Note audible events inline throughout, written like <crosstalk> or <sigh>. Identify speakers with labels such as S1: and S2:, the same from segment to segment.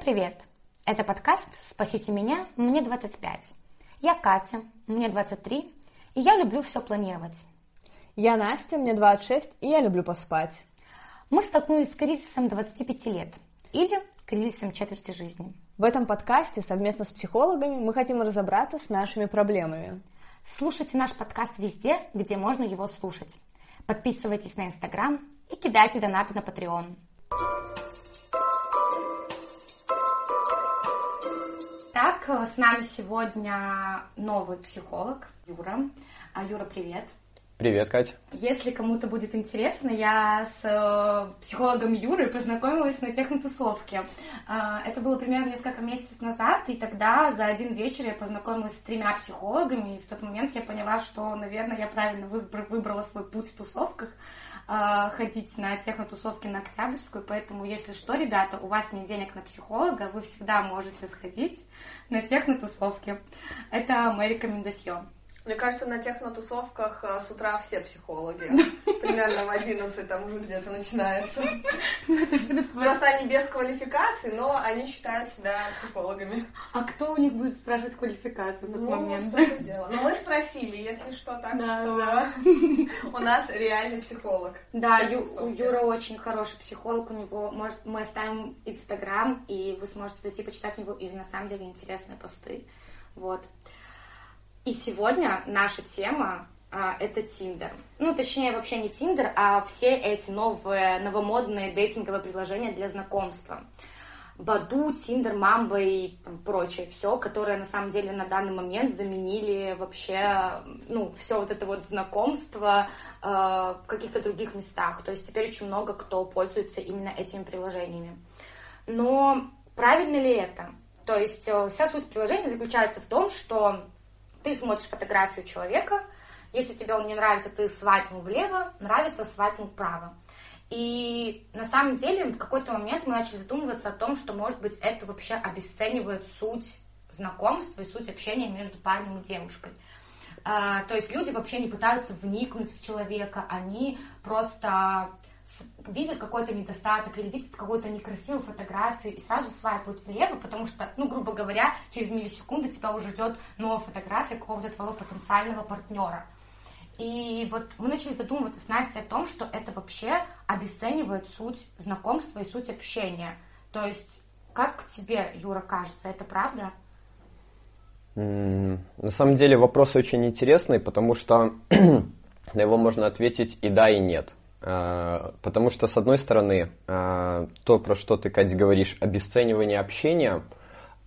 S1: привет! Это подкаст «Спасите меня, мне 25». Я Катя, мне 23, и я люблю все планировать.
S2: Я Настя, мне 26, и я люблю поспать.
S1: Мы столкнулись с кризисом 25 лет или кризисом четверти жизни.
S2: В этом подкасте совместно с психологами мы хотим разобраться с нашими проблемами.
S1: Слушайте наш подкаст везде, где можно его слушать. Подписывайтесь на Инстаграм и кидайте донаты на Patreon. Так, с нами сегодня новый психолог Юра. А, Юра, привет.
S3: Привет, Катя.
S1: Если кому-то будет интересно, я с э, психологом Юрой познакомилась на технотусовке. Э, это было примерно несколько месяцев назад, и тогда за один вечер я познакомилась с тремя психологами, и в тот момент я поняла, что, наверное, я правильно выбрала свой путь в тусовках э, ходить на технотусовки на Октябрьскую, поэтому, если что, ребята, у вас нет денег на психолога, вы всегда можете сходить на технотусовки. Это моя рекомендация.
S4: Мне кажется, на технотусовках э, с утра все психологи. Примерно в 11 там уже где-то начинается. Просто они без квалификации, но они считают себя психологами.
S1: А кто у них будет спрашивать квалификацию в этот
S4: ну,
S1: момент?
S4: что дело. Но мы спросили, если что, так
S1: да,
S4: что
S1: да. <laughs>
S4: у нас реальный психолог.
S1: Да, Ю, у Юра очень хороший психолог, у него, может, мы оставим Инстаграм, и вы сможете зайти почитать у него, и на самом деле интересные посты. Вот. И сегодня наша тема а, это Тиндер. Ну, точнее, вообще не Тиндер, а все эти новые, новомодные дейтинговые приложения для знакомства. Баду, Тиндер, Мамба и прочее все, которые на самом деле на данный момент заменили вообще, ну, все вот это вот знакомство э, в каких-то других местах. То есть теперь очень много кто пользуется именно этими приложениями. Но правильно ли это? То есть э, вся суть приложения заключается в том, что ты смотришь фотографию человека, если тебе он не нравится, ты свайпнул влево, нравится, свайпнул вправо. И на самом деле в какой-то момент мы начали задумываться о том, что, может быть, это вообще обесценивает суть знакомства и суть общения между парнем и девушкой. А, то есть люди вообще не пытаются вникнуть в человека, они просто видят какой-то недостаток или видят какую-то некрасивую фотографию и сразу свайпают влево, потому что, ну, грубо говоря, через миллисекунды тебя уже ждет новая фотография какого-то твоего потенциального партнера. И вот мы начали задумываться с Настей о том, что это вообще обесценивает суть знакомства и суть общения. То есть, как тебе, Юра, кажется, это правда?
S3: На самом деле вопрос очень интересный, потому что <clears throat> на его можно ответить и да, и нет. А, потому что, с одной стороны, а, то, про что ты, Катя, говоришь, обесценивание общения,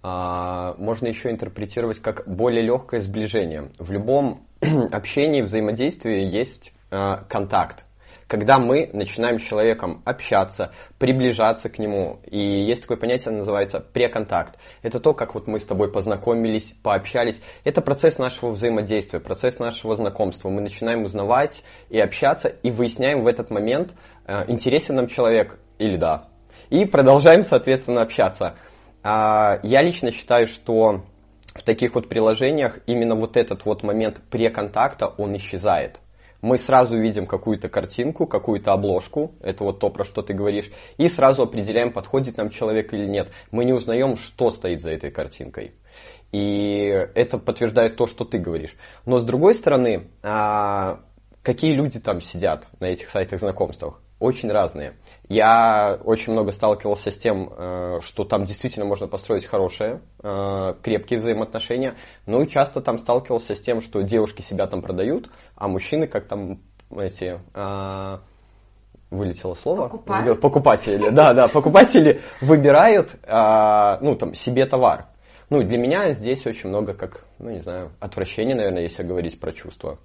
S3: а, можно еще интерпретировать как более легкое сближение. В любом <clears throat> общении, взаимодействии есть контакт когда мы начинаем с человеком общаться, приближаться к нему, и есть такое понятие, называется преконтакт. Это то, как вот мы с тобой познакомились, пообщались. Это процесс нашего взаимодействия, процесс нашего знакомства. Мы начинаем узнавать и общаться, и выясняем в этот момент, э, интересен нам человек или да. И продолжаем, соответственно, общаться. А, я лично считаю, что в таких вот приложениях именно вот этот вот момент преконтакта, он исчезает мы сразу видим какую-то картинку, какую-то обложку, это вот то, про что ты говоришь, и сразу определяем, подходит нам человек или нет. Мы не узнаем, что стоит за этой картинкой. И это подтверждает то, что ты говоришь. Но с другой стороны, а, какие люди там сидят на этих сайтах знакомствах? Очень разные. Я очень много сталкивался с тем, э, что там действительно можно построить хорошие, э, крепкие взаимоотношения, но и часто там сталкивался с тем, что девушки себя там продают, а мужчины как там эти э, вылетело слово.
S1: Покупают.
S3: Покупатели, да, да, покупатели выбирают, ну, там, себе товар. Ну, для меня здесь очень много, как, ну, не знаю, отвращения, наверное, если говорить про чувства.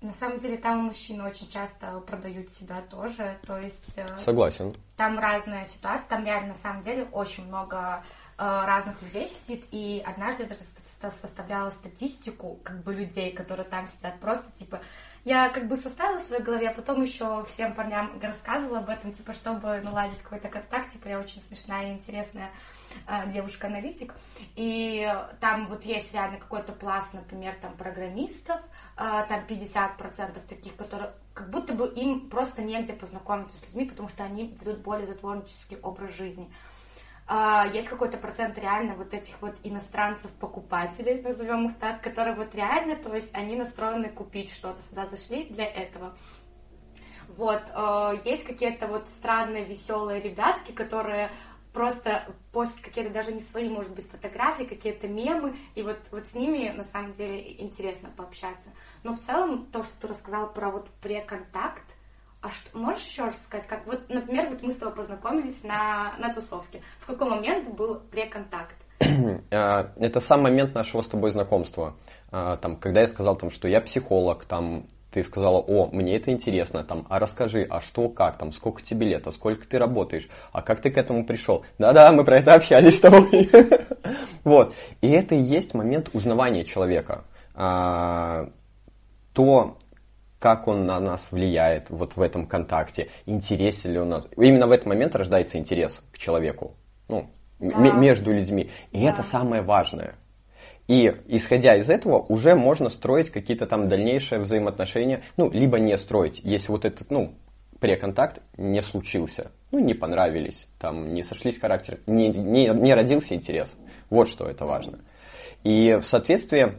S1: На самом деле там мужчины очень часто продают себя тоже, то есть... Э,
S3: Согласен.
S1: Там разная ситуация, там реально на самом деле очень много э, разных людей сидит, и однажды я даже составляла статистику как бы людей, которые там сидят, просто типа я как бы составила в своей голове, а потом еще всем парням рассказывала об этом, типа, чтобы наладить какой-то контакт, типа, я очень смешная и интересная девушка-аналитик, и там вот есть реально какой-то пласт, например, там программистов, э, там 50% таких, которые как будто бы им просто негде познакомиться с людьми, потому что они ведут более затворнический образ жизни. а, есть какой-то процент реально вот этих вот иностранцев-покупателей, назовем их так, которые вот реально, то есть они настроены купить что-то, сюда зашли для этого. Вот, э, есть какие-то вот странные, веселые ребятки, которые просто постят какие-то даже не свои, может быть, фотографии, какие-то мемы, и вот, вот с ними на самом деле интересно пообщаться. Но в целом то, что ты рассказала про вот преконтакт, а что, можешь еще раз сказать, как вот, например, вот мы с тобой познакомились на, на тусовке. В какой момент был преконтакт? <clears throat>
S3: А, это сам момент нашего с тобой знакомства. А, там, когда я сказал, там, что я психолог, там, ты сказала, о, мне это интересно, там, а расскажи, а что, как, там, сколько тебе лет, а сколько ты работаешь, а как ты к этому пришел? Да-да, мы про это общались с тобой. <laughs> Вот. И это и есть момент узнавания человека. А, то, как он на нас влияет вот в этом контакте, интересен ли он нас. Именно в этот момент рождается интерес к человеку, ну, между людьми. И это самое важное. И исходя из этого уже можно строить какие-то там дальнейшие взаимоотношения, ну, либо не строить, если вот этот, ну, преконтакт не случился, ну, не понравились, там, не сошлись характеры, не, не, не родился интерес. Вот что это важно. И в соответствии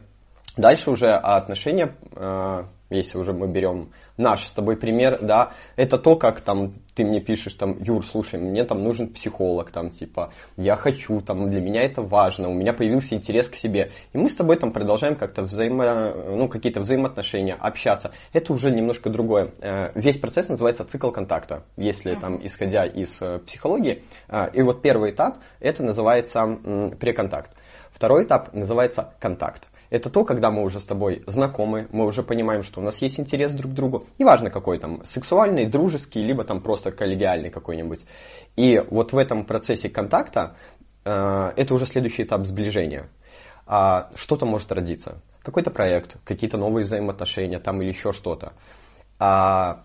S3: дальше уже отношения э, если уже мы берем наш с тобой пример, да, это то, как там ты мне пишешь, там, Юр, слушай, мне там нужен психолог, там, типа, я хочу, там, для меня это важно, у меня появился интерес к себе. И мы с тобой там продолжаем как-то взаимо, ну, какие-то взаимоотношения, общаться. Это уже немножко другое. Э, весь процесс называется цикл контакта, если там, исходя из э, психологии. Э, и вот первый этап, это называется преконтакт. Второй этап называется контакт. Это то, когда мы уже с тобой знакомы, мы уже понимаем, что у нас есть интерес друг к другу. Неважно какой там, сексуальный, дружеский, либо там просто коллегиальный какой-нибудь. И вот в этом процессе контакта э, это уже следующий этап сближения. А, что-то может родиться. Какой-то проект, какие-то новые взаимоотношения там или еще что-то. А,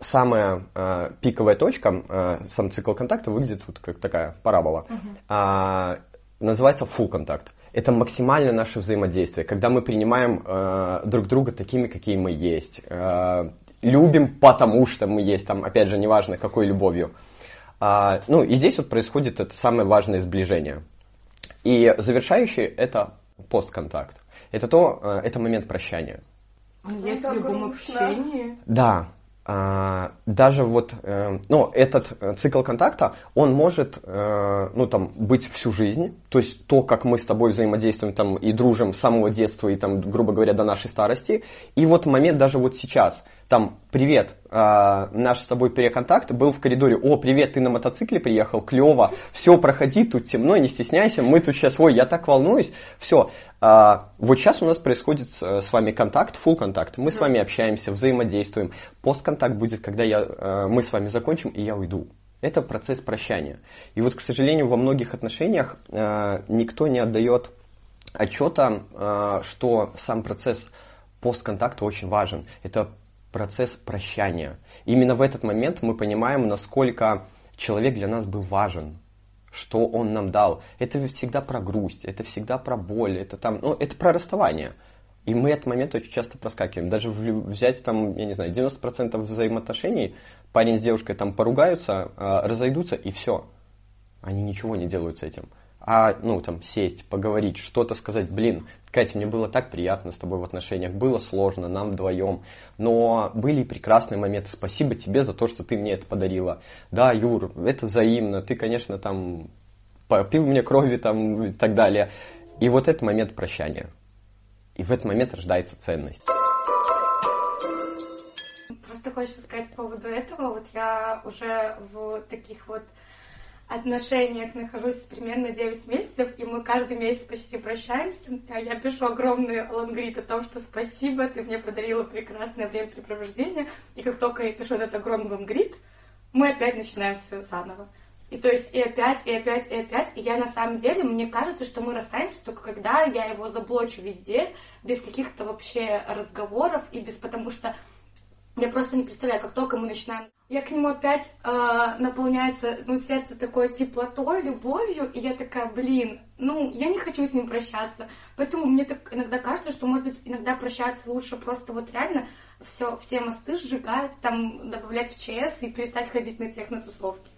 S3: самая э, пиковая точка, э, сам цикл контакта выглядит вот как такая парабола. Uh-huh. А, называется full контакт это максимально наше взаимодействие, когда мы принимаем э, друг друга такими, какие мы есть, э, любим, потому что мы есть, там, опять же, неважно, какой любовью. А, ну, и здесь вот происходит это самое важное сближение. И завершающий это постконтакт. Это то, э, это момент прощания.
S1: Есть в любом общении.
S3: Да, а, даже вот, э, ну, этот э, цикл контакта, он может, э, ну, там, быть всю жизнь, то есть то, как мы с тобой взаимодействуем там и дружим с самого детства и там, грубо говоря, до нашей старости, и вот момент даже вот сейчас – там, привет, э, наш с тобой переконтакт был в коридоре, о, привет, ты на мотоцикле приехал, клево, все, проходи, тут темно, не стесняйся, мы тут сейчас, ой, я так волнуюсь, все. Э, вот сейчас у нас происходит с вами контакт, full контакт, мы с вами общаемся, взаимодействуем. Постконтакт будет, когда я, э, мы с вами закончим, и я уйду. Это процесс прощания. И вот, к сожалению, во многих отношениях э, никто не отдает отчета, э, что сам процесс постконтакта очень важен. Это процесс прощания. Именно в этот момент мы понимаем, насколько человек для нас был важен, что он нам дал. Это всегда про грусть, это всегда про боль, это там, ну, это про расставание. И мы этот момент очень часто проскакиваем. Даже взять там, я не знаю, 90% взаимоотношений, парень с девушкой там поругаются, а, разойдутся и все. Они ничего не делают с этим а, ну, там, сесть, поговорить, что-то сказать, блин, Катя, мне было так приятно с тобой в отношениях, было сложно, нам вдвоем, но были и прекрасные моменты, спасибо тебе за то, что ты мне это подарила. Да, Юр, это взаимно, ты, конечно, там, попил мне крови, там, и так далее. И вот этот момент прощания. И в этот момент рождается ценность.
S1: Просто хочется сказать по поводу этого, вот я уже в таких вот отношениях нахожусь примерно 9 месяцев, и мы каждый месяц почти прощаемся. А я пишу огромный лонгрид о том, что спасибо, ты мне подарила прекрасное времяпрепровождение. И как только я пишу этот огромный лонгрид, мы опять начинаем все заново. И то есть и опять, и опять, и опять. И я на самом деле, мне кажется, что мы расстанемся только когда я его заблочу везде, без каких-то вообще разговоров, и без потому что я просто не представляю, как только мы начинаем... Я к нему опять э, наполняется, ну, сердце такое теплотой, любовью, и я такая, блин, ну, я не хочу с ним прощаться. Поэтому мне так иногда кажется, что, может быть, иногда прощаться лучше просто вот реально все, все мосты сжигать, там, добавлять в ЧС и перестать ходить на технотусовки.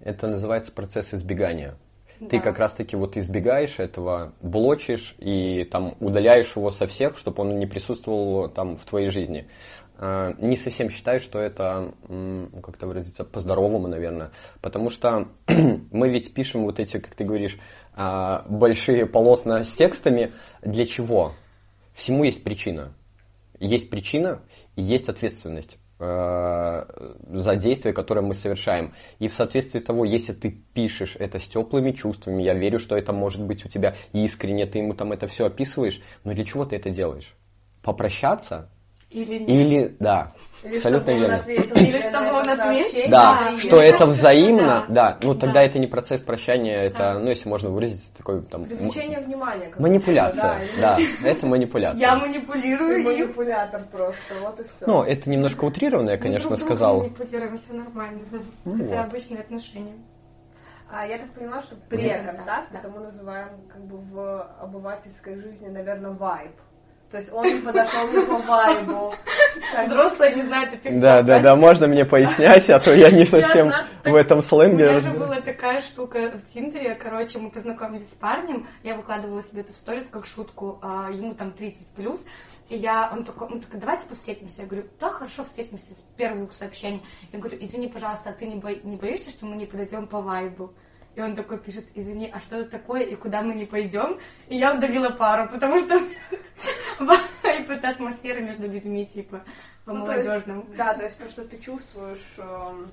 S3: это называется процесс избегания.
S1: Да.
S3: Ты как раз-таки вот избегаешь этого, блочишь и там удаляешь его со всех, чтобы он не присутствовал там в твоей жизни. А, Не совсем считаю, что это, как-то выразиться, по-здоровому, наверное. Потому что <clears throat> мы ведь пишем вот эти, как ты говоришь, а, большие полотна с текстами. Для чего? Всему есть причина. Есть причина и есть ответственность э, за действия, которые мы совершаем. И в соответствии того, если ты пишешь это с теплыми чувствами, я верю, что это может быть у тебя искренне, ты ему там это все описываешь, но для чего ты это делаешь? Попрощаться?
S1: Или нет?
S3: Или, да,
S4: Или
S3: абсолютно
S4: чтобы он
S3: верно.
S4: ответил
S1: Или чтобы он ответил.
S3: Да,
S1: Да,
S3: что это
S1: кажется,
S3: взаимно,
S1: да.
S3: да, ну тогда
S1: Да.
S3: это не процесс прощания, это,
S1: Да.
S3: ну если можно выразить, такой там...
S4: Привлечение внимания. как
S3: Манипуляция,
S4: будто,
S3: да, это манипуляция.
S1: Я
S4: Ты
S1: манипулирую им.
S4: манипулятор просто, вот и все.
S3: Ну, это немножко утрированно, я,
S1: Мы
S3: конечно,
S1: друг друга
S3: сказал.
S1: манипулируем, все нормально.
S3: Ну
S1: Это
S3: вот.
S1: обычные отношения.
S4: А я так поняла, что
S1: Да,
S4: преконтакт,
S1: да.
S4: это мы называем как бы в обывательской жизни, наверное, вайб. То есть он не подошел не по вайбу. <laughs>
S1: Взрослые не знают этих
S3: Да,
S1: слов,
S3: да, да, можно мне пояснять, а то я не совсем в этом
S1: У
S3: сленге
S1: меня же была такая штука в Тиндере, короче, мы познакомились с парнем, я выкладывала себе это в сторис как шутку, а, ему там 30 плюс, и я, он такой, он такой, давайте встретимся. Я говорю, да, хорошо, встретимся с первого сообщения. Я говорю, извини, пожалуйста, а ты не, бо- не боишься, что мы не подойдем по вайбу? И он такой пишет, извини, а что это такое и куда мы не пойдем? И я удалила пару, потому что <laughs> вайб это атмосфера между людьми, типа, по
S4: Ну,
S1: молодежному.
S4: Да, то есть то, что ты чувствуешь эм,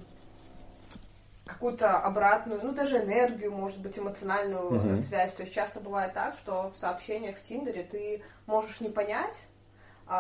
S4: какую-то обратную, ну даже энергию, может быть, эмоциональную связь. То есть часто бывает так, что в сообщениях в Тиндере ты можешь не понять,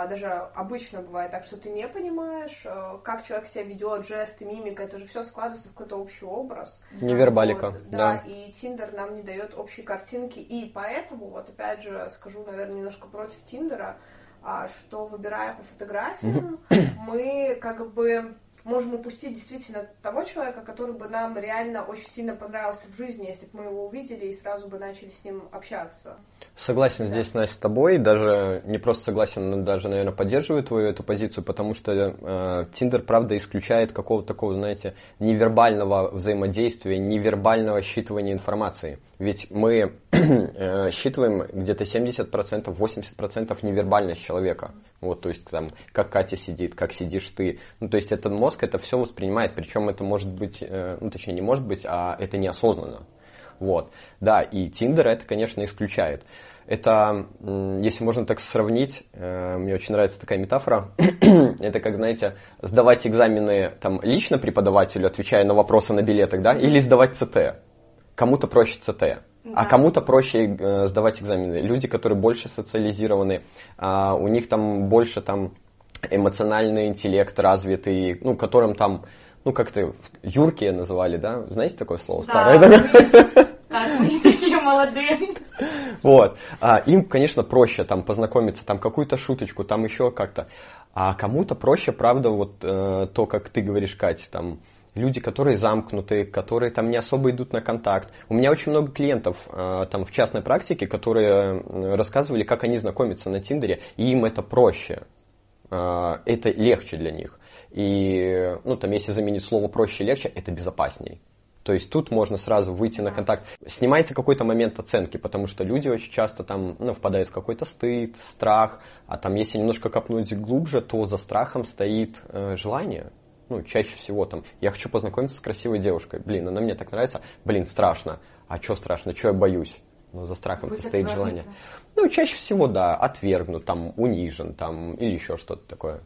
S4: даже обычно бывает так, что ты не понимаешь, э, как человек себя ведет, жесты, мимика, это же все складывается в какой-то общий образ.
S3: Невербалика,
S4: Вот,
S3: да.
S4: и Тиндер нам не дает общей картинки, и поэтому, вот опять же, скажу, наверное, немножко против Тиндера, а, что выбирая по фотографиям, мы как бы можем упустить действительно того человека, который бы нам реально очень сильно понравился в жизни, если бы мы его увидели и сразу бы начали с ним общаться.
S3: Согласен здесь, Настя, с тобой. Даже не просто согласен, но даже, наверное, поддерживаю твою эту позицию, потому что э, Тиндер, правда, исключает какого-то такого, знаете, невербального взаимодействия, невербального считывания информации. Ведь мы <clears throat> э, считываем где-то 70%, 80% невербальность человека. Вот, то есть, там, как Катя сидит, как сидишь ты. Ну, то есть, этот мозг это все воспринимает, причем это может быть, э, ну, точнее, не может быть, а это неосознанно. Вот, да, и Тиндер это, конечно, исключает. Это, если можно так сравнить, э, мне очень нравится такая метафора, <clears throat> это как, знаете, сдавать экзамены там лично преподавателю, отвечая на вопросы на билетах, да, или сдавать ЦТ. Кому-то проще ЦТ, а
S1: Да.
S3: кому-то проще э, сдавать экзамены. Люди, которые больше социализированы, а, у них там больше там эмоциональный интеллект развитый, ну, которым там, ну, как-то юркие называли, да? Знаете такое слово? Старое, да?
S1: Так, <laughs> мы такие молодые.
S3: Вот. А, им, конечно, проще там познакомиться, там какую-то шуточку, там еще как-то. А кому-то проще, правда, вот э, то, как ты говоришь, Катя, там люди, которые замкнуты, которые там не особо идут на контакт. У меня очень много клиентов э, там в частной практике, которые рассказывали, как они знакомятся на Тиндере, и им это проще. Э, это легче для них. И, ну, там, если заменить слово проще и легче, это безопасней. То есть тут можно сразу выйти на контакт. Снимайте какой-то момент оценки, потому что люди очень часто там ну, впадают в какой-то стыд, страх. А там, если немножко копнуть глубже, то за страхом стоит э, желание. Ну, чаще всего там, я хочу познакомиться с красивой девушкой. Блин, она мне так нравится. Блин, страшно. А что страшно? Что я боюсь? Ну, за страхом
S1: Быть
S3: стоит желание. Ну, чаще всего, да, отвергнут, там, унижен, там, или еще что-то такое.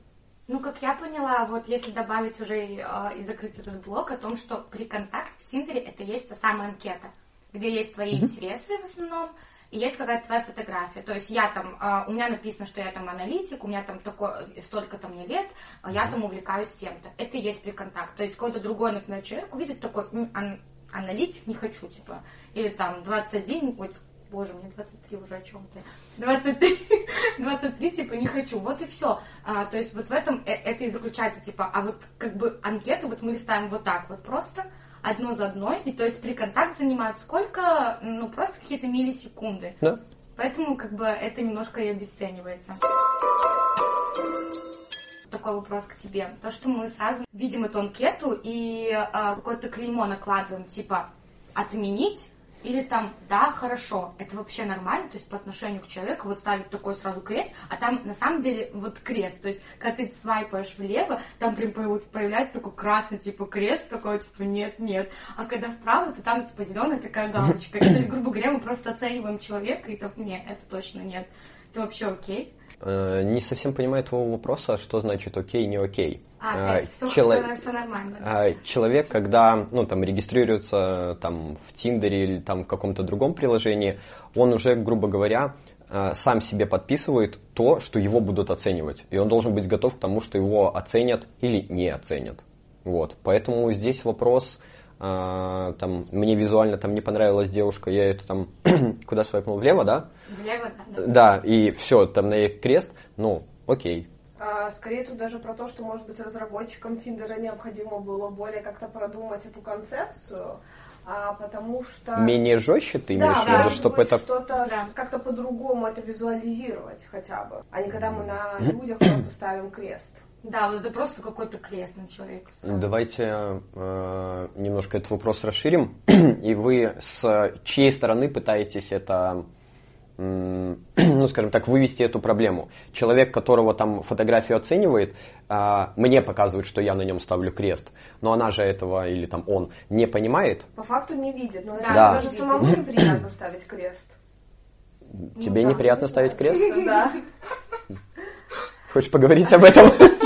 S1: Ну, как я поняла, вот если добавить уже э, и закрыть этот блок о том, что при контакт в Тиндере это есть та самая анкета, где есть твои интересы в основном, и есть какая-то твоя фотография. То есть я там, э, у меня написано, что я там аналитик, у меня там такое, столько-то мне лет, а я там увлекаюсь тем-то. Это и есть при контакт. То есть какой-то другой, например, человек увидит такой, «М, ан- аналитик не хочу, типа, или там 21, ой, боже, мне 23 уже о чем ты. 23, 23, <laughs> типа, не хочу. Вот и все. А, то есть вот в этом э- это и заключается, типа, а вот как бы анкету вот мы листаем вот так вот просто одно за одной, и то есть при контакт занимают сколько, ну, просто какие-то миллисекунды.
S3: Да?
S1: Поэтому как бы это немножко и обесценивается. такой вопрос к тебе. То, что мы сразу видим эту анкету и э, какое-то клеймо накладываем, типа отменить или там, да, хорошо, это вообще нормально, то есть по отношению к человеку вот ставить такой сразу крест, а там на самом деле вот крест, то есть когда ты свайпаешь влево, там прям появляется такой красный типа крест, такой типа нет, нет, а когда вправо, то там типа зеленая такая галочка, и, то есть, грубо говоря, мы просто оцениваем человека, и так, нет, это точно нет, это вообще окей.
S3: Э, не совсем понимаю твоего вопроса, что значит окей, не окей.
S1: А, опять, все, Чело... все, все нормально.
S3: А, человек, когда ну, там, регистрируется там, в Тиндере или там, в каком-то другом приложении, он уже, грубо говоря, э, сам себе подписывает то, что его будут оценивать. И он должен быть готов к тому, что его оценят или не оценят. Вот. Поэтому здесь вопрос, а, там, мне визуально там не понравилась девушка, я эту там <clears throat> куда свайпнул влево, да?
S1: Влево, да.
S3: Да, и все, там на ней крест, ну, окей,
S4: а, скорее тут даже про то, что, может быть, разработчикам Тиндера необходимо было более как-то продумать эту концепцию, а, потому что...
S3: Менее жестче ты имеешь да, в виду,
S4: да,
S3: чтобы это...
S4: что-то да. как-то по-другому это визуализировать хотя бы, а не когда мы на людях просто ставим крест.
S1: Да, вот это просто какой-то крест на человека.
S3: Давайте э, немножко этот вопрос расширим. <clears throat> И вы с чьей стороны пытаетесь это <clears throat> ну, скажем так, вывести эту проблему. Человек, которого там фотографию оценивает, а, мне показывает, что я на нем ставлю крест, но она же этого или там он не понимает.
S4: По факту не видит, но да. даже самому неприятно ставить крест.
S3: Тебе ну, неприятно да. ставить крест? <laughs>
S4: Да.
S3: Хочешь поговорить об этом? <laughs>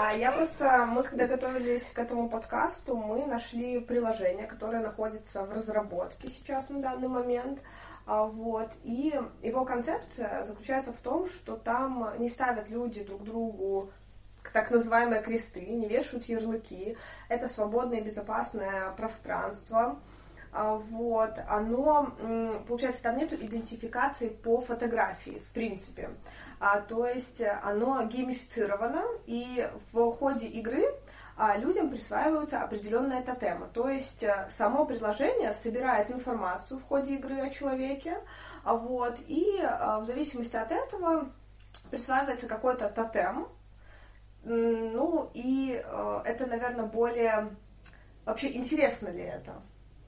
S4: А я просто, мы когда готовились к этому подкасту, мы нашли приложение, которое находится в разработке сейчас на данный момент. А, вот. И его концепция заключается в том, что там не ставят люди друг другу так называемые кресты, не вешают ярлыки. Это свободное и безопасное пространство. А, вот, оно, получается, там нету идентификации по фотографии, в принципе. А, то есть оно геймифицировано, и в ходе игры а людям присваиваются определенные тотемы. То есть э, само предложение собирает информацию в ходе игры о человеке, а вот, и э, в зависимости от этого присваивается какой-то тотем. Ну, и э, это, наверное, более... Вообще, интересно ли это?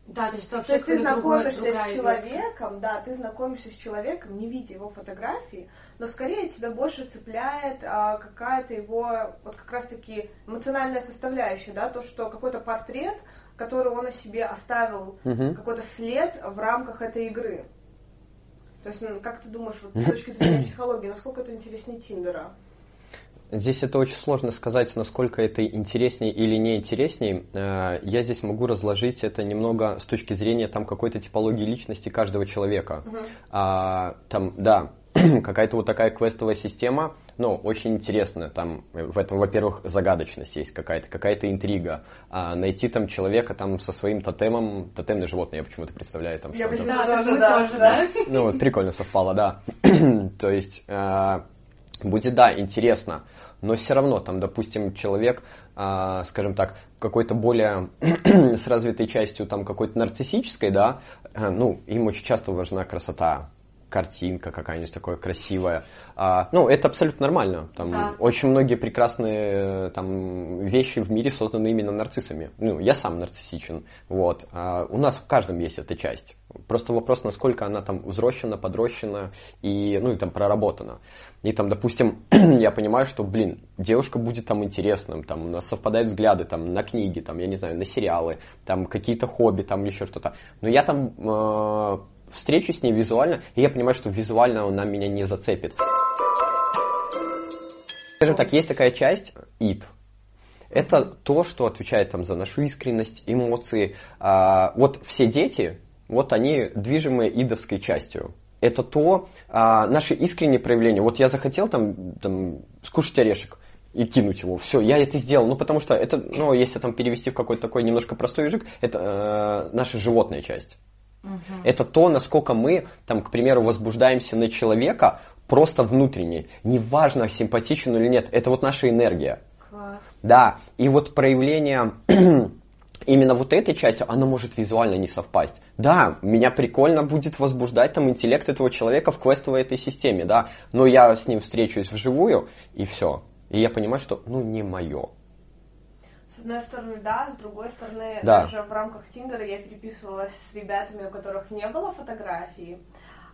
S1: Да, то есть,
S4: то есть ты знакомишься другая, с человеком, да, ты знакомишься с человеком, не видя его фотографии, но скорее тебя больше цепляет а, какая-то его, вот как раз-таки эмоциональная составляющая, да, то, что какой-то портрет, который он о себе оставил, угу. какой-то след в рамках этой игры. То есть, ну, как ты думаешь, вот, с точки зрения психологии, насколько это интереснее Тиндера?
S3: Здесь это очень сложно сказать, насколько это интереснее или не интереснее. Э, я здесь могу разложить это немного с точки зрения там какой-то типологии личности каждого человека. Uh-huh. А, там, да, <clears throat> какая-то вот такая квестовая система, ну, очень интересная. Там в этом, во-первых, загадочность есть какая-то, какая-то интрига. А найти там человека там со своим тотемом, тотемное животное, я почему-то представляю там.
S4: Я почему-то тоже, да, тоже, да.
S3: Ну, вот, прикольно совпало, да. <clears throat> То есть, э, будет, да, интересно но все равно там, допустим, человек, а, скажем так, какой-то более <clears throat> с развитой частью там какой-то нарциссической, да, э, ну, им очень часто важна красота, картинка какая-нибудь такое красивая. А, ну, это абсолютно нормально. Там да. очень многие прекрасные там, вещи в мире созданы именно нарциссами. Ну, я сам нарциссичен. Вот. А у нас в каждом есть эта часть. Просто вопрос, насколько она там взрощена, подрощена и, ну, и там проработана. И там, допустим, <clears throat> я понимаю, что, блин, девушка будет там интересным, там у нас совпадают взгляды там на книги, там, я не знаю, на сериалы, там какие-то хобби, там еще что-то. Но я там э, встречу с ней визуально, и я понимаю, что визуально она меня не зацепит. Скажем так, есть такая часть id. Это то, что отвечает там за нашу искренность, эмоции. А, вот все дети, вот они движимые идовской частью. Это то, а, наши искренние проявления. Вот я захотел там, там скушать орешек и кинуть его. Все, я это сделал. Ну, потому что это, ну, если там перевести в какой-то такой немножко простой язык, это э, наша животная часть. Угу. Это то, насколько мы, там, к примеру, возбуждаемся на человека просто внутренне. Неважно, симпатичен или нет, это вот наша энергия.
S1: Класс.
S3: Да, и вот проявление именно вот этой части, она может визуально не совпасть. Да, меня прикольно будет возбуждать там интеллект этого человека в квестовой этой системе, да, но я с ним встречусь вживую, и все. И я понимаю, что, ну, не мое.
S4: С одной стороны, да, с другой стороны,
S3: Да.
S4: даже в рамках Тиндера я переписывалась с ребятами, у которых не было фотографий,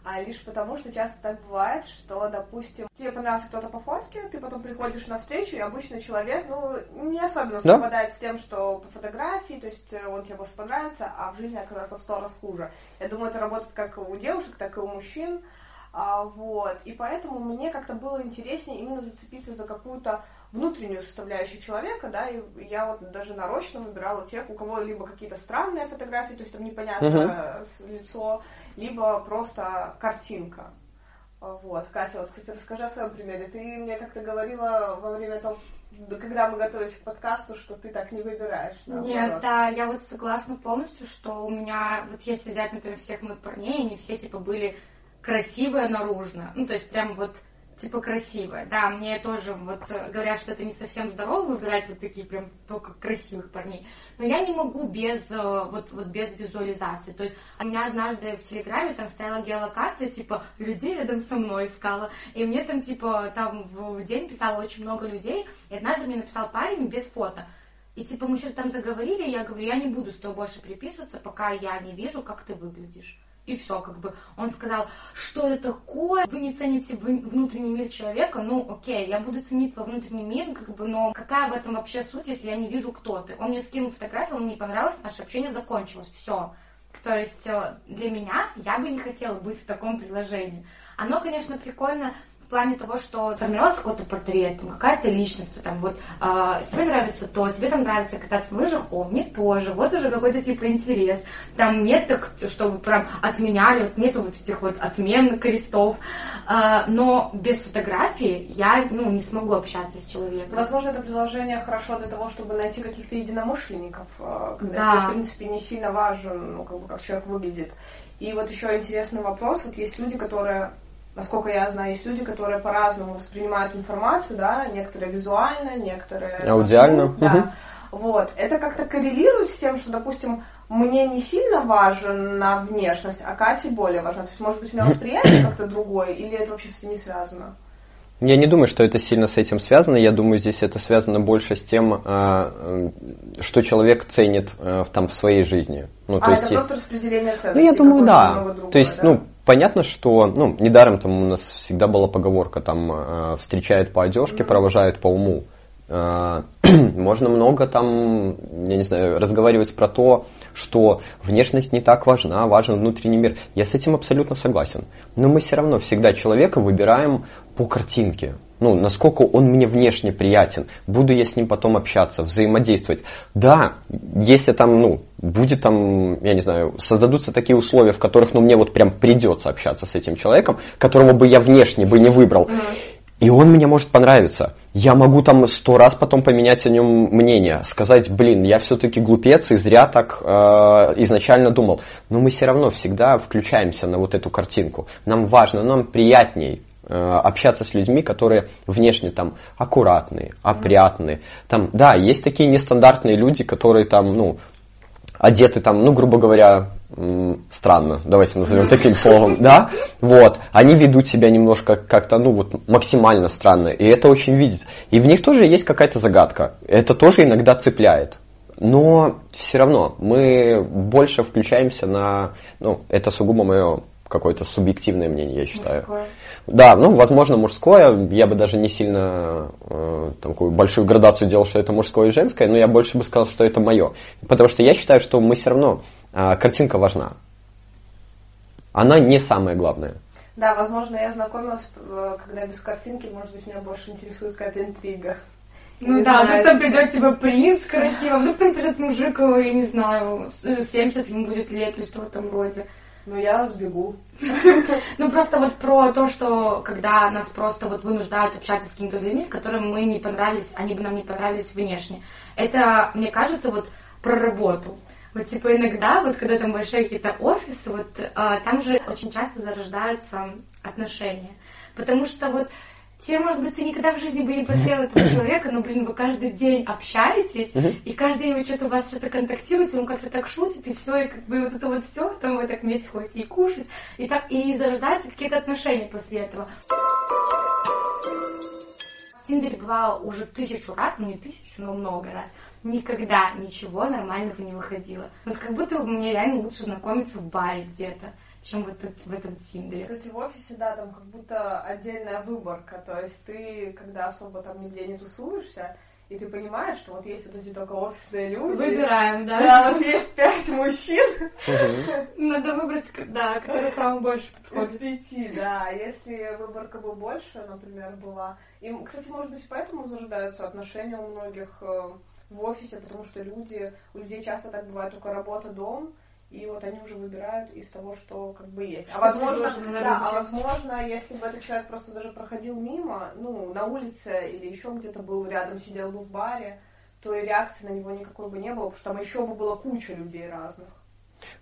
S4: а лишь потому, что часто так бывает, что, допустим, тебе понравился кто-то по фотке, ты потом приходишь на встречу, и обычно человек, ну, не особенно
S3: Да.
S4: совпадает с тем, что по фотографии, то есть э, он тебе может понравиться, а в жизни оказаться в сто раз хуже. Я думаю, это работает как у девушек, так и у мужчин. А, вот. И поэтому мне как-то было интереснее именно зацепиться за какую-то внутреннюю составляющую человека, да, и я вот даже нарочно выбирала тех, у кого либо какие-то странные фотографии, то есть там непонятно
S3: Мгм.
S4: э, с- лицо, либо просто картинка. Вот, Катя, вот, кстати, расскажи о своем примере. Ты мне как-то говорила во время того, да, когда мы готовились к подкасту, что ты так не выбираешь. наоборот.
S1: Нет, да, я вот согласна полностью, что у меня, вот если взять, например, всех моих парней, они все, типа, были красивые наружно, ну, то есть прям вот, типа, красивые. Да, мне тоже вот э, говорят, что это не совсем здорово выбирать вот таких прям только красивых парней, но я не могу без, э, вот, вот без визуализации. То есть у меня однажды в Телеграме там стояла геолокация, типа, людей рядом со мной искала, и мне там, типа, там в день писало очень много людей, и однажды мне написал парень без фото, и типа мы что-то там заговорили, я говорю, я не буду с тобой больше переписываться, пока я не вижу, как ты выглядишь. И все, как бы. Он сказал, что это такое, вы не цените внутренний мир человека, ну окей, я буду ценить твой внутренний мир, как бы, но какая в этом вообще суть, если я не вижу, кто ты? Он мне скинул фотографию, он мне не понравился, наше общение закончилось, все. То есть э, для меня я бы не хотела быть в таком приложении. Оно, конечно, прикольно в плане того, что формировался какой-то портрет, там, какая-то личность, там вот а, тебе нравится то, тебе там нравится кататься на лыжах, о, мне тоже, вот уже какой-то типа интерес. Там нет так, чтобы прям отменяли, вот нету вот этих вот отмен крестов. А, но без фотографии я, ну, не смогу общаться с человеком.
S4: Возможно, это приложение хорошо для того, чтобы найти каких-то единомышленников, э, когда
S1: Да.
S4: тебе, в принципе, не сильно важен, ну, как бы, как человек выглядит. И вот еще интересный вопрос. Вот есть люди, которые, насколько я знаю, есть люди, которые по-разному воспринимают информацию, да, некоторые визуально, некоторые...
S3: Аудиально.
S4: Да.
S3: Мгм.
S4: Вот. Это как-то коррелирует с тем, что, допустим, мне не сильно важна внешность, а Кате более важна. То есть, может быть, у меня восприятие как-то другое, или это вообще не связано?
S3: Я не думаю, что это сильно с этим связано. Я думаю, здесь это связано больше с тем, а, что человек ценит а, там в своей жизни. Ну,
S4: а, это
S3: есть,
S4: просто распределение ценностей.
S3: Ну, я думаю, да. То есть,
S4: да?
S3: ну, понятно, что, ну, недаром там у нас всегда была поговорка, там, э, встречают по одежке, провожают по уму. Э, <clears throat> Можно много там, я не знаю, разговаривать про то, что внешность не так важна, важен внутренний мир. Я с этим абсолютно согласен. Но мы все равно всегда человека выбираем по картинке. Ну, насколько он мне внешне приятен, буду я с ним потом общаться, взаимодействовать. Да, если там, ну, будет там, я не знаю, создадутся такие условия, в которых, ну, мне вот прям придется общаться с этим человеком, которого бы я внешне бы не выбрал, и он мне может понравиться. Я могу там сто раз потом поменять о нем мнение, сказать, блин, я все-таки глупец и зря так э, изначально думал. Но мы все равно всегда включаемся на вот эту картинку. Нам важно, нам приятней общаться с людьми, которые внешне там аккуратные, опрятные. Там, да, есть такие нестандартные люди, которые там, ну, одеты там, ну, грубо говоря, странно, давайте назовем таким <laughs> словом, да, вот, они ведут себя немножко как-то, ну, вот, максимально странно, и это очень видит. И в них тоже есть какая-то загадка, это тоже иногда цепляет. Но все равно мы больше включаемся на, ну, это сугубо мое какое-то субъективное мнение, я считаю.
S4: Мужское.
S3: Да, ну, возможно, мужское. Я бы даже не сильно э, такую большую градацию делал, что это мужское и женское, но я больше бы сказал, что это мое. Потому что я считаю, что мы все равно э, картинка важна. Она не самое главное.
S4: Да, возможно, я знакомилась, э, когда без картинки, может быть, меня больше интересует какая-то интрига.
S1: Ну
S4: Не
S1: да,
S4: знаю.
S1: вдруг там придет типа принц красивый, вдруг там придет мужик, я не знаю, с- 70 ему будет лет или что в этом роде.
S4: Ну, я сбегу. <laughs>
S1: Ну, просто вот про то, что когда нас просто вот вынуждают общаться с какими-то людьми, которым мы не понравились, они бы нам не понравились внешне. Это, мне кажется, вот про работу. Вот типа иногда, вот когда там большие какие-то офисы, вот а, там же очень часто зарождаются отношения. Потому что вот тебе, может быть, ты никогда в жизни бы не посмотрел этого человека, но, блин, вы каждый день общаетесь, и каждый день вы что-то у вас что-то контактируете, он как-то так шутит, и все, и как бы вот это вот все, там вы так вместе ходите и кушать, и так, и зарождаются какие-то отношения после этого. в Тиндере бывала уже тысячу раз, ну не тысячу, но много раз, никогда ничего нормального не выходило. Вот как будто мне реально лучше знакомиться в баре где-то чем в, этот, в этом Тиндере.
S4: Кстати, в офисе, да, там как будто отдельная выборка. То есть ты, когда особо там нигде не тусуешься, и ты понимаешь, что вот есть вот эти только офисные люди.
S1: Выбираем, да.
S4: Да, вот есть пять мужчин.
S1: Надо выбрать, да, который самый больше подходит.
S4: Из пяти, да. Если выборка бы больше, например, была. И, кстати, может быть, поэтому зарождаются отношения у многих э, в офисе, потому что люди, у людей часто так бывает только работа, дом, и вот они уже выбирают из того, что как бы есть. А возможно, да, а возможно, если бы этот человек просто даже проходил мимо, ну, на улице или еще где-то был рядом, сидел бы в баре, то и реакции на него никакой бы не было, потому что там еще бы было куча людей разных.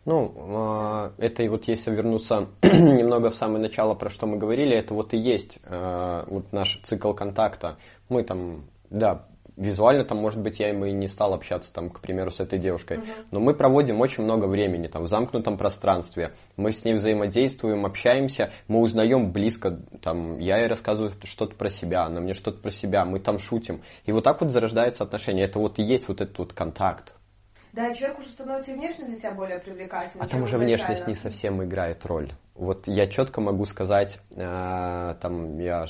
S3: Ну, а, это и вот если вернуться <clears throat> немного в самое начало, про что мы говорили, это вот и есть а, вот наш цикл контакта. Мы там, да, визуально там, может быть, я ему и не стал общаться, там, к примеру, с этой девушкой, uh но мы проводим очень много времени там в замкнутом пространстве, мы с ней взаимодействуем, общаемся, мы узнаем близко, там, я ей рассказываю что-то про себя, она мне что-то про себя, мы там шутим, и вот так вот зарождаются отношения, это вот и есть вот этот вот контакт.
S4: Да, человек уже становится внешне для себя более привлекательным.
S3: А там уже внешность не совсем играет роль. Вот я четко могу сказать, э, там я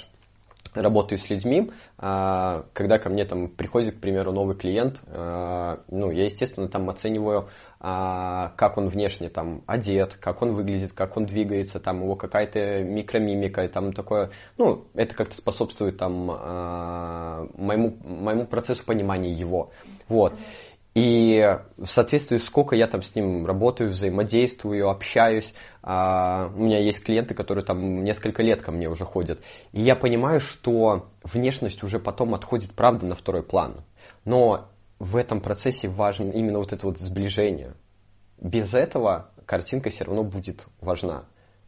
S3: работаю с людьми, а, когда ко мне там приходит, к примеру, новый клиент, а, ну, я, естественно, там оцениваю, а, как он внешне там одет, как он выглядит, как он двигается, там его какая-то микромимика, там такое, ну, это как-то способствует там моему, моему процессу понимания его, вот. И в соответствии сколько я там с ним работаю, взаимодействую, общаюсь, а, у меня есть клиенты, которые там несколько лет ко мне уже ходят, и я понимаю, что внешность уже потом отходит, правда, на второй план. Но в этом процессе важно именно вот это вот сближение. Без этого картинка все равно будет важна.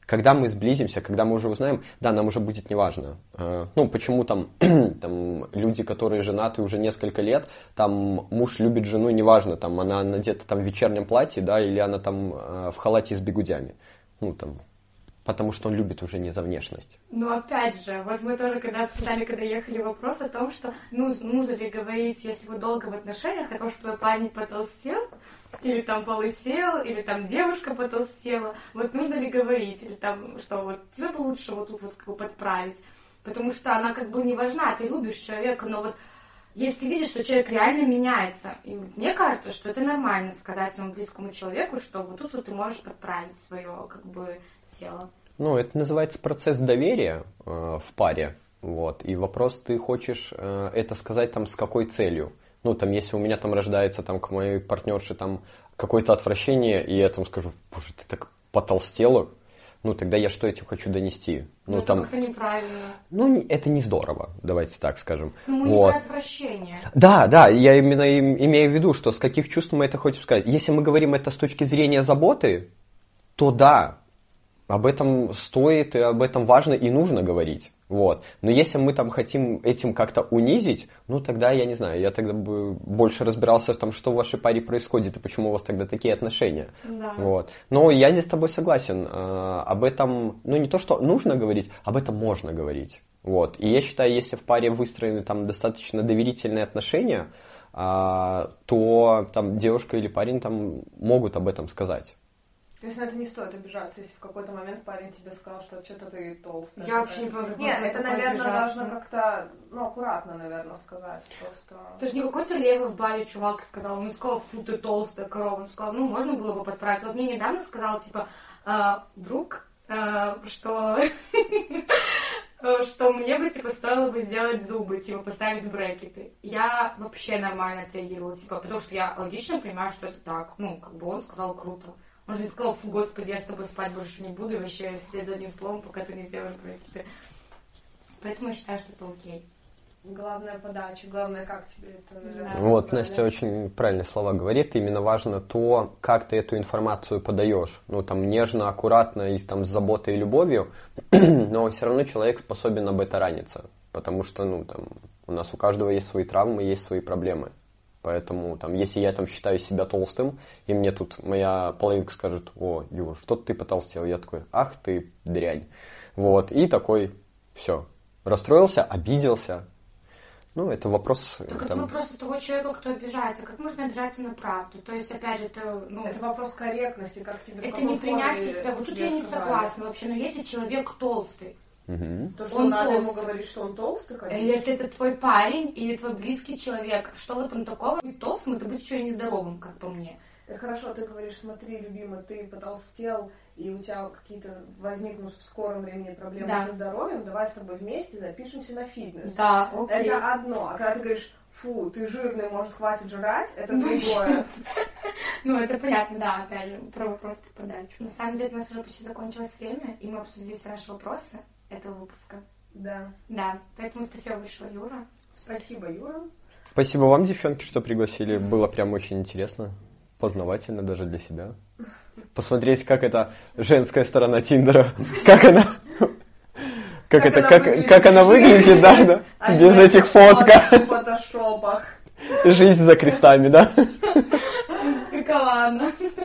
S3: Когда мы сблизимся, когда мы уже узнаем, да, нам уже будет неважно. Э, ну, почему там, <clears throat> там люди, которые женаты уже несколько лет, там муж любит жену, неважно, там она надета там в вечернем платье, да, или она там э, в халате с бегудями. Ну, там, потому что он любит уже не за внешность.
S1: Ну, опять же, вот мы тоже когда обсуждали, когда ехали, вопрос о том, что ну, нужно ли говорить, если вы долго в отношениях, о том, что твой парень потолстел, или там полысел, или там девушка потолстела, вот нужно ли говорить, или там, что вот тебе бы лучше вот тут вот как бы подправить, потому что она как бы не важна, ты любишь человека, но вот если видишь, что человек реально меняется, и мне кажется, что это нормально сказать своему близкому человеку, что вот тут вот ты можешь подправить свое как бы тело.
S3: Ну, это называется процесс доверия э, в паре, вот, и вопрос, ты хочешь э, это сказать там с какой целью? ну, там, если у меня там рождается там к моей партнерше там какое-то отвращение, и я там скажу, боже, ты так потолстела, ну, тогда я что этим хочу донести?
S1: Ну,
S3: ну
S1: это там... как-то неправильно.
S3: Ну, это не здорово, давайте так скажем.
S1: Ну, мы вот. не про отвращение.
S3: Да, да, я именно имею в виду, что с каких чувств мы это хотим сказать. Если мы говорим это с точки зрения заботы, то да, об этом стоит и об этом важно и нужно говорить. Вот. Но если мы там хотим этим как-то унизить, ну тогда я не знаю, я тогда бы больше разбирался в том, что в вашей паре происходит и почему у вас тогда такие отношения.
S1: Да.
S3: Вот. Но я здесь с тобой согласен. Э, об этом, ну не то, что нужно говорить, об этом можно говорить. Вот. И я считаю, если в паре выстроены там достаточно доверительные отношения, э, то там девушка или парень там могут об этом сказать.
S4: То есть на это не стоит обижаться, если в какой-то момент парень тебе сказал, что что-то ты толстая.
S1: Я вообще не понимаю,
S4: Нет, это, наверное, должно как-то, ну, аккуратно, наверное, сказать. Просто...
S1: Это же не какой-то левый в баре чувак сказал, он сказал, фу, ты толстая корова. Он сказал, ну, можно было бы подправить. Вот мне недавно сказал, типа, а, друг, а, что <laughs> что мне бы, типа, стоило бы сделать зубы, типа, поставить брекеты. Я вообще нормально отреагировала, типа, потому что я логично понимаю, что это так. Ну, как бы он сказал круто. Он же не сказал, фу, господи, я с тобой спать больше не буду, и вообще сидеть за одним столом, пока ты не сделаешь проекты. Поэтому я считаю, что это окей.
S4: Главная подача, главное, как тебе это да.
S3: Вот, Настя очень правильные слова говорит. Именно важно то, как ты эту информацию подаешь. Ну, там, нежно, аккуратно и там, с заботой и любовью, <clears throat> но все равно человек способен об это раниться. Потому что, ну, там, у нас у каждого есть свои травмы, есть свои проблемы. Поэтому, там, если я там считаю себя толстым, и мне тут моя половинка скажет, о, Юр, что ты потолстел? Я такой, ах ты дрянь. Вот, и такой, все, расстроился, обиделся. Ну, это вопрос...
S1: Так это вопрос того человека, кто обижается. Как можно обижаться на правду? То есть, опять же, это... Ну,
S4: это вопрос корректности, как тебе
S1: Это не принятие себя. Вот тут я не согласна вообще. Но если человек толстый,
S3: Угу.
S4: То, что он надо толстый. ему говорить, что он толстый, конечно.
S1: Если это твой парень или твой близкий человек, что в этом такого? Быть толстым, это быть еще и нездоровым, как по мне.
S4: Так хорошо, ты говоришь, смотри, любимый, ты потолстел, и у тебя какие-то возникнут в скором времени проблемы да. со здоровьем, давай с тобой вместе запишемся на фитнес.
S1: Да, окей.
S4: Это одно. А когда ты говоришь, фу, ты жирный, может, хватит жрать, это другое.
S1: Ну, это понятно, да, опять же, про вопрос подачу. На самом деле, у нас уже почти закончилось время, и мы обсудили все наши вопросы этого выпуска.
S4: Да.
S1: Да, поэтому спасибо большое, Юра.
S4: Спасибо, Юра.
S3: Спасибо вам, девчонки, что пригласили. Было прям очень интересно, познавательно даже для себя посмотреть, как это женская сторона Тиндера, как она, как, это, как, как она выглядит, да, да, а без этих фоток.
S4: В
S3: Жизнь за крестами, да?
S1: Какова она?